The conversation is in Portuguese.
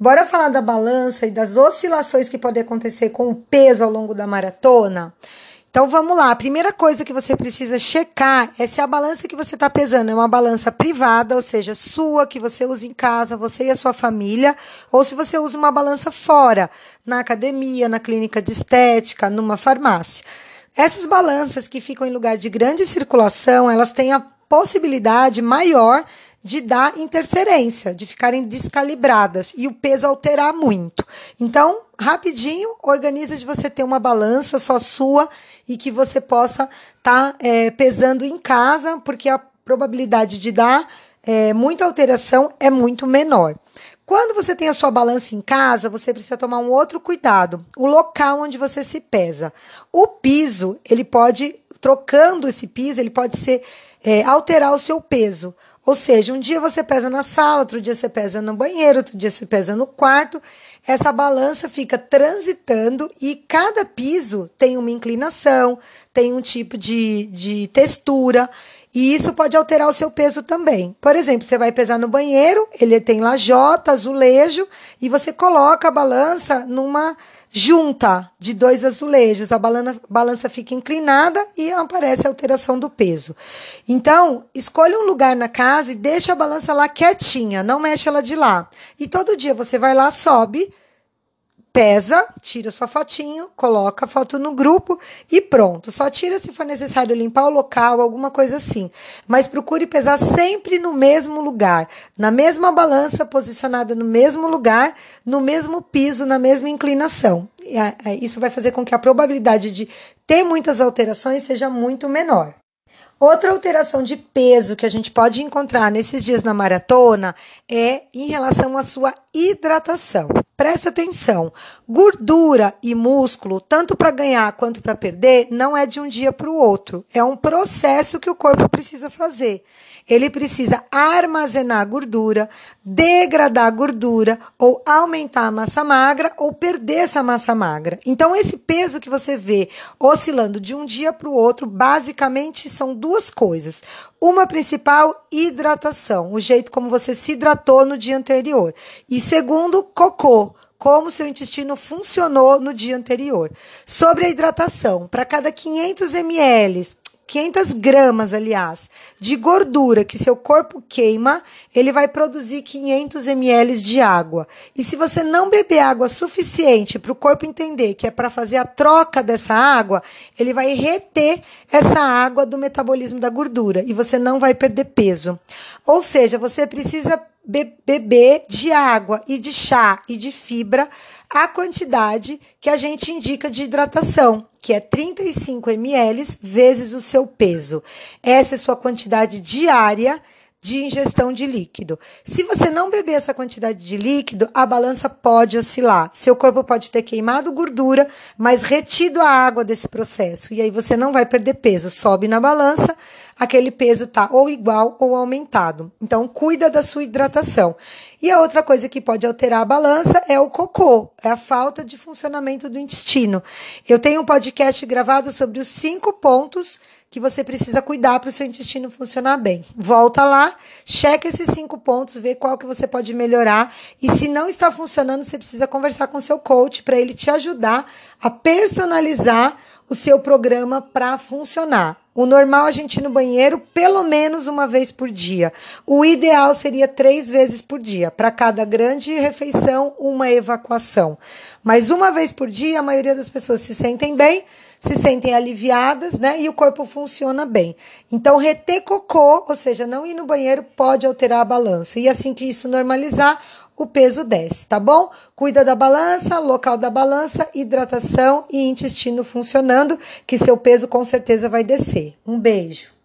Bora falar da balança e das oscilações que podem acontecer com o peso ao longo da maratona? Então vamos lá. A primeira coisa que você precisa checar é se a balança que você está pesando é uma balança privada, ou seja, sua, que você usa em casa, você e a sua família, ou se você usa uma balança fora, na academia, na clínica de estética, numa farmácia. Essas balanças que ficam em lugar de grande circulação, elas têm a possibilidade maior de dar interferência, de ficarem descalibradas e o peso alterar muito. Então, rapidinho, organiza de você ter uma balança só sua e que você possa estar tá, é, pesando em casa, porque a probabilidade de dar é, muita alteração é muito menor. Quando você tem a sua balança em casa, você precisa tomar um outro cuidado, o local onde você se pesa. O piso, ele pode, trocando esse piso, ele pode ser é, alterar o seu peso. Ou seja, um dia você pesa na sala, outro dia você pesa no banheiro, outro dia você pesa no quarto. Essa balança fica transitando e cada piso tem uma inclinação, tem um tipo de, de textura. E isso pode alterar o seu peso também. Por exemplo, você vai pesar no banheiro, ele tem lajota, azulejo, e você coloca a balança numa junta de dois azulejos, a balança, fica inclinada e aparece a alteração do peso. Então, escolha um lugar na casa e deixa a balança lá quietinha, não mexe ela de lá. E todo dia você vai lá, sobe pesa, tira sua fotinho, coloca a foto no grupo e pronto. Só tira se for necessário limpar o local, alguma coisa assim. Mas procure pesar sempre no mesmo lugar, na mesma balança, posicionada no mesmo lugar, no mesmo piso, na mesma inclinação. Isso vai fazer com que a probabilidade de ter muitas alterações seja muito menor. Outra alteração de peso que a gente pode encontrar nesses dias na maratona é em relação à sua hidratação. Presta atenção: gordura e músculo, tanto para ganhar quanto para perder, não é de um dia para o outro. É um processo que o corpo precisa fazer ele precisa armazenar gordura, degradar gordura, ou aumentar a massa magra, ou perder essa massa magra. Então, esse peso que você vê oscilando de um dia para o outro, basicamente são duas coisas. Uma principal, hidratação, o jeito como você se hidratou no dia anterior. E segundo, cocô como seu intestino funcionou no dia anterior. Sobre a hidratação, para cada 500 ml 500 gramas, aliás, de gordura que seu corpo queima, ele vai produzir 500 ml de água. E se você não beber água suficiente para o corpo entender que é para fazer a troca dessa água, ele vai reter essa água do metabolismo da gordura e você não vai perder peso. Ou seja, você precisa be beber de água e de chá e de fibra a quantidade que a gente indica de hidratação, que é 35 ml vezes o seu peso. Essa é sua quantidade diária de ingestão de líquido. Se você não beber essa quantidade de líquido, a balança pode oscilar. Seu corpo pode ter queimado gordura, mas retido a água desse processo. E aí você não vai perder peso. Sobe na balança, aquele peso tá ou igual ou aumentado. Então, cuida da sua hidratação. E a outra coisa que pode alterar a balança é o cocô, é a falta de funcionamento do intestino. Eu tenho um podcast gravado sobre os cinco pontos que você precisa cuidar para o seu intestino funcionar bem. Volta lá, checa esses cinco pontos, vê qual que você pode melhorar e se não está funcionando, você precisa conversar com seu coach para ele te ajudar a personalizar o seu programa para funcionar. O normal é a gente ir no banheiro pelo menos uma vez por dia. O ideal seria três vezes por dia. Para cada grande refeição, uma evacuação. Mas uma vez por dia, a maioria das pessoas se sentem bem, se sentem aliviadas, né? E o corpo funciona bem. Então, reter cocô, ou seja, não ir no banheiro, pode alterar a balança. E assim que isso normalizar, o peso desce, tá bom? Cuida da balança, local da balança, hidratação e intestino funcionando, que seu peso com certeza vai descer. Um beijo.